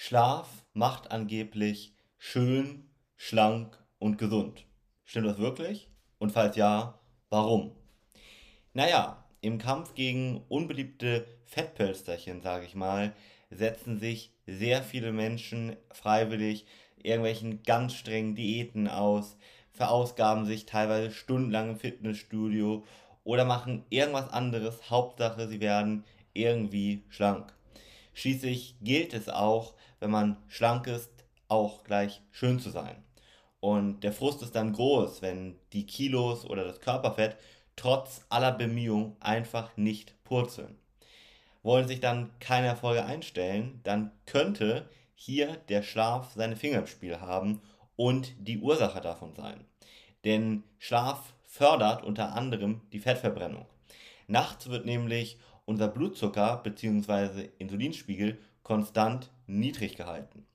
Schlaf macht angeblich schön, schlank und gesund. Stimmt das wirklich? Und falls ja, warum? Naja, im Kampf gegen unbeliebte Fettpölsterchen, sage ich mal, setzen sich sehr viele Menschen freiwillig irgendwelchen ganz strengen Diäten aus, verausgaben sich teilweise stundenlang im Fitnessstudio oder machen irgendwas anderes. Hauptsache, sie werden irgendwie schlank. Schließlich gilt es auch, wenn man schlank ist, auch gleich schön zu sein. Und der Frust ist dann groß, wenn die Kilos oder das Körperfett trotz aller Bemühungen einfach nicht purzeln. Wollen sich dann keine Erfolge einstellen, dann könnte hier der Schlaf seine Finger im Spiel haben und die Ursache davon sein. Denn Schlaf fördert unter anderem die Fettverbrennung. Nachts wird nämlich unser Blutzucker bzw. Insulinspiegel konstant niedrig gehalten.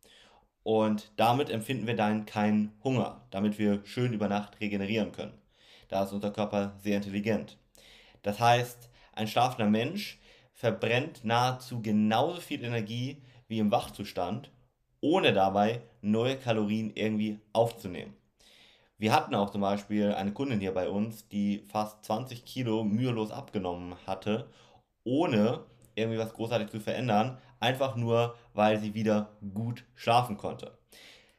Und damit empfinden wir dann keinen Hunger, damit wir schön über Nacht regenerieren können. Da ist unser Körper sehr intelligent. Das heißt, ein schlafender Mensch verbrennt nahezu genauso viel Energie wie im Wachzustand, ohne dabei neue Kalorien irgendwie aufzunehmen. Wir hatten auch zum Beispiel eine Kundin hier bei uns, die fast 20 Kilo mühelos abgenommen hatte, ohne irgendwie was großartig zu verändern, einfach nur, weil sie wieder gut schlafen konnte.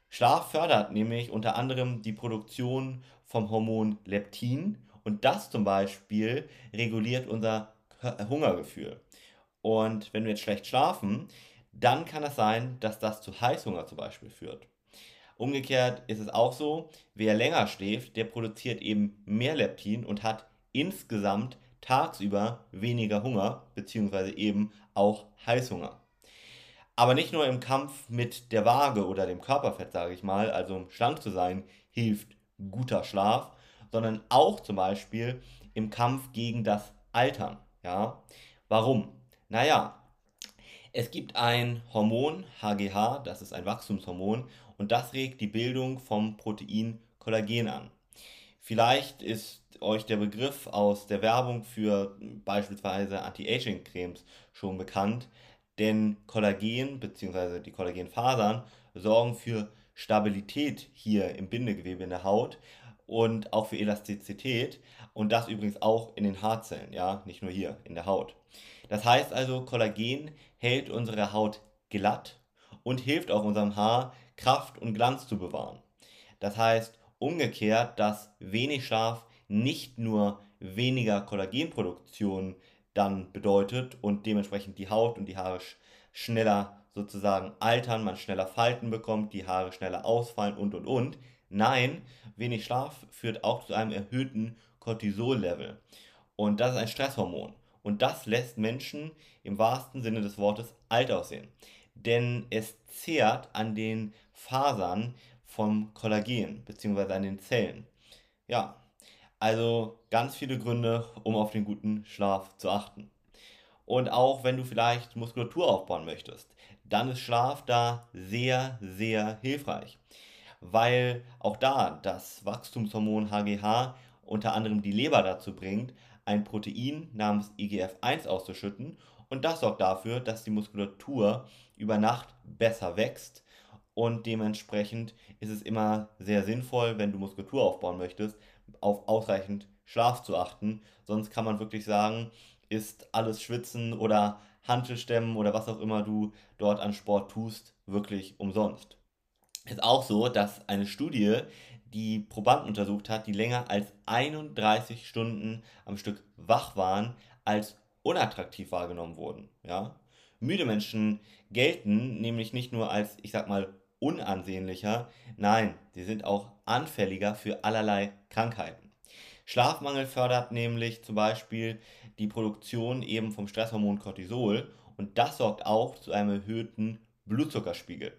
Schlaf fördert nämlich unter anderem die Produktion vom Hormon Leptin und das zum Beispiel reguliert unser Hungergefühl. Und wenn wir jetzt schlecht schlafen, dann kann es sein, dass das zu Heißhunger zum Beispiel führt. Umgekehrt ist es auch so, wer länger schläft, der produziert eben mehr Leptin und hat insgesamt tagsüber weniger Hunger, beziehungsweise eben auch Heißhunger. Aber nicht nur im Kampf mit der Waage oder dem Körperfett, sage ich mal, also um schlank zu sein, hilft guter Schlaf, sondern auch zum Beispiel im Kampf gegen das Altern. Ja? Warum? Naja, es gibt ein Hormon, HGH, das ist ein Wachstumshormon, und das regt die Bildung vom Protein Kollagen an. Vielleicht ist euch der Begriff aus der Werbung für beispielsweise Anti-Aging-Cremes schon bekannt, denn Kollagen bzw. die Kollagenfasern sorgen für Stabilität hier im Bindegewebe in der Haut und auch für Elastizität und das übrigens auch in den Haarzellen, ja, nicht nur hier in der Haut. Das heißt also, Kollagen hält unsere Haut glatt und hilft auch unserem Haar, Kraft und Glanz zu bewahren. Das heißt umgekehrt, dass wenig Schlaf nicht nur weniger Kollagenproduktion dann bedeutet und dementsprechend die Haut und die Haare schneller sozusagen altern, man schneller Falten bekommt, die Haare schneller ausfallen und und und. Nein, wenig Schlaf führt auch zu einem erhöhten Cortisol-Level. Und das ist ein Stresshormon. Und das lässt Menschen im wahrsten Sinne des Wortes alt aussehen. Denn es zehrt an den Fasern vom Kollagen bzw. an den Zellen. Ja, also ganz viele Gründe, um auf den guten Schlaf zu achten. Und auch wenn du vielleicht Muskulatur aufbauen möchtest, dann ist Schlaf da sehr, sehr hilfreich. Weil auch da das Wachstumshormon HGH unter anderem die Leber dazu bringt, ein Protein namens IGF-1 auszuschütten und das sorgt dafür, dass die Muskulatur über Nacht besser wächst und dementsprechend ist es immer sehr sinnvoll, wenn du Muskulatur aufbauen möchtest, auf ausreichend Schlaf zu achten. Sonst kann man wirklich sagen, ist alles Schwitzen oder Hantelstämmen oder was auch immer du dort an Sport tust, wirklich umsonst. Ist auch so, dass eine Studie die Probanden untersucht hat, die länger als 31 Stunden am Stück wach waren, als unattraktiv wahrgenommen wurden. Ja? Müde Menschen gelten nämlich nicht nur als, ich sag mal, unansehnlicher, nein, sie sind auch anfälliger für allerlei Krankheiten. Schlafmangel fördert nämlich zum Beispiel die Produktion eben vom Stresshormon Cortisol und das sorgt auch zu einem erhöhten Blutzuckerspiegel.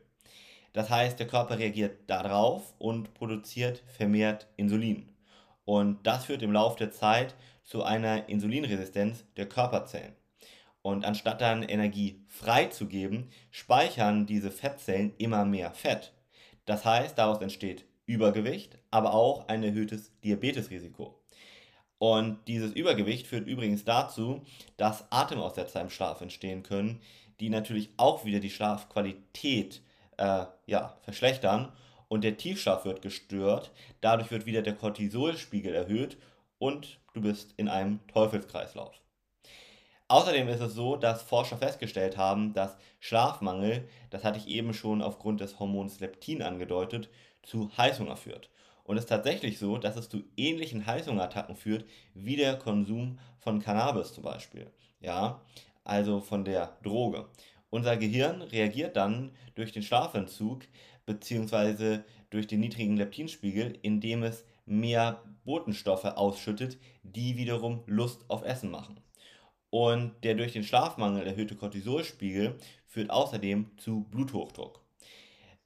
Das heißt, der Körper reagiert darauf und produziert vermehrt Insulin. Und das führt im Laufe der Zeit zu einer Insulinresistenz der Körperzellen. Und anstatt dann Energie freizugeben, speichern diese Fettzellen immer mehr Fett. Das heißt, daraus entsteht Übergewicht, aber auch ein erhöhtes Diabetesrisiko. Und dieses Übergewicht führt übrigens dazu, dass Atemaussetzer im Schlaf entstehen können, die natürlich auch wieder die Schlafqualität äh, ja, verschlechtern und der Tiefschlaf wird gestört. Dadurch wird wieder der Cortisolspiegel erhöht und du bist in einem Teufelskreislauf. Außerdem ist es so, dass Forscher festgestellt haben, dass Schlafmangel, das hatte ich eben schon aufgrund des Hormons Leptin angedeutet, zu Heißhunger führt. Und es ist tatsächlich so, dass es zu ähnlichen Heißhungerattacken führt, wie der Konsum von Cannabis zum Beispiel. Ja, also von der Droge. Unser Gehirn reagiert dann durch den Schlafentzug bzw. durch den niedrigen Leptinspiegel, indem es mehr Botenstoffe ausschüttet, die wiederum Lust auf Essen machen. Und der durch den Schlafmangel erhöhte Cortisolspiegel führt außerdem zu Bluthochdruck.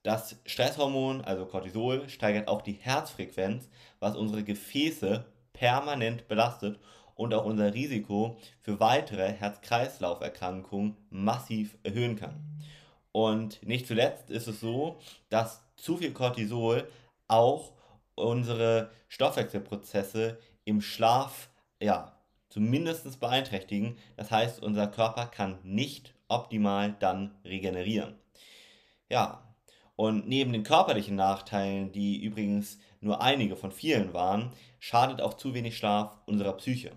Das Stresshormon, also Cortisol, steigert auch die Herzfrequenz, was unsere Gefäße permanent belastet und auch unser Risiko für weitere Herz-Kreislauf-Erkrankungen massiv erhöhen kann. Und nicht zuletzt ist es so, dass zu viel Cortisol auch unsere Stoffwechselprozesse im Schlaf ja, zumindest beeinträchtigen. Das heißt, unser Körper kann nicht optimal dann regenerieren. Ja, und neben den körperlichen Nachteilen, die übrigens nur einige von vielen waren, schadet auch zu wenig Schlaf unserer Psyche.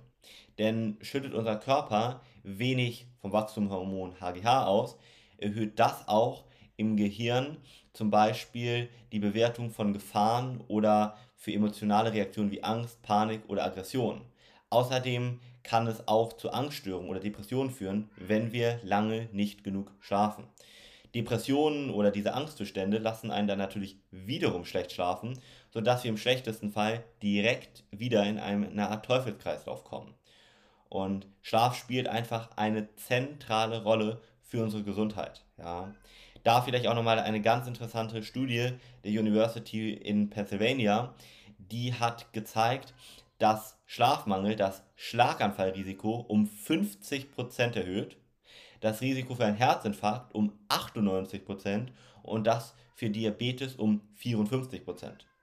Denn schüttet unser Körper wenig vom Wachstumshormon HGH aus, erhöht das auch im Gehirn zum Beispiel die Bewertung von Gefahren oder für emotionale Reaktionen wie Angst, Panik oder Aggression. Außerdem kann es auch zu Angststörungen oder Depressionen führen, wenn wir lange nicht genug schlafen. Depressionen oder diese Angstzustände lassen einen dann natürlich wiederum schlecht schlafen, sodass wir im schlechtesten Fall direkt wieder in eine Art Teufelskreislauf kommen. Und Schlaf spielt einfach eine zentrale Rolle für unsere Gesundheit. Ja. Da vielleicht auch nochmal eine ganz interessante Studie der University in Pennsylvania, die hat gezeigt, dass Schlafmangel das Schlaganfallrisiko um 50% erhöht, das Risiko für einen Herzinfarkt um 98% und das für Diabetes um 54%.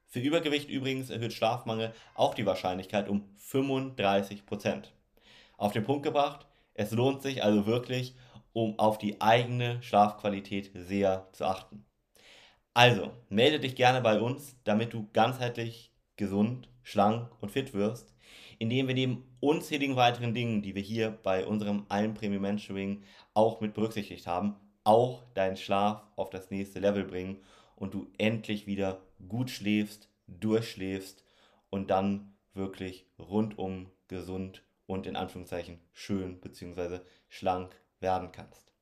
Für Übergewicht übrigens erhöht Schlafmangel auch die Wahrscheinlichkeit um 35%. Auf den Punkt gebracht, es lohnt sich also wirklich, um auf die eigene Schlafqualität sehr zu achten. Also, melde dich gerne bei uns, damit du ganzheitlich gesund, schlank und fit wirst, indem wir neben unzähligen weiteren Dingen, die wir hier bei unserem Allen Premium Mentoring auch mit berücksichtigt haben, auch deinen Schlaf auf das nächste Level bringen und du endlich wieder gut schläfst, durchschläfst und dann wirklich rundum gesund und in Anführungszeichen schön bzw. schlank werden kannst.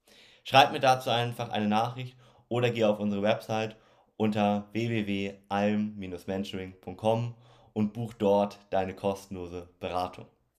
Schreib mir dazu einfach eine Nachricht oder geh auf unsere Website unter www.alm-mentoring.com und buch dort deine kostenlose Beratung.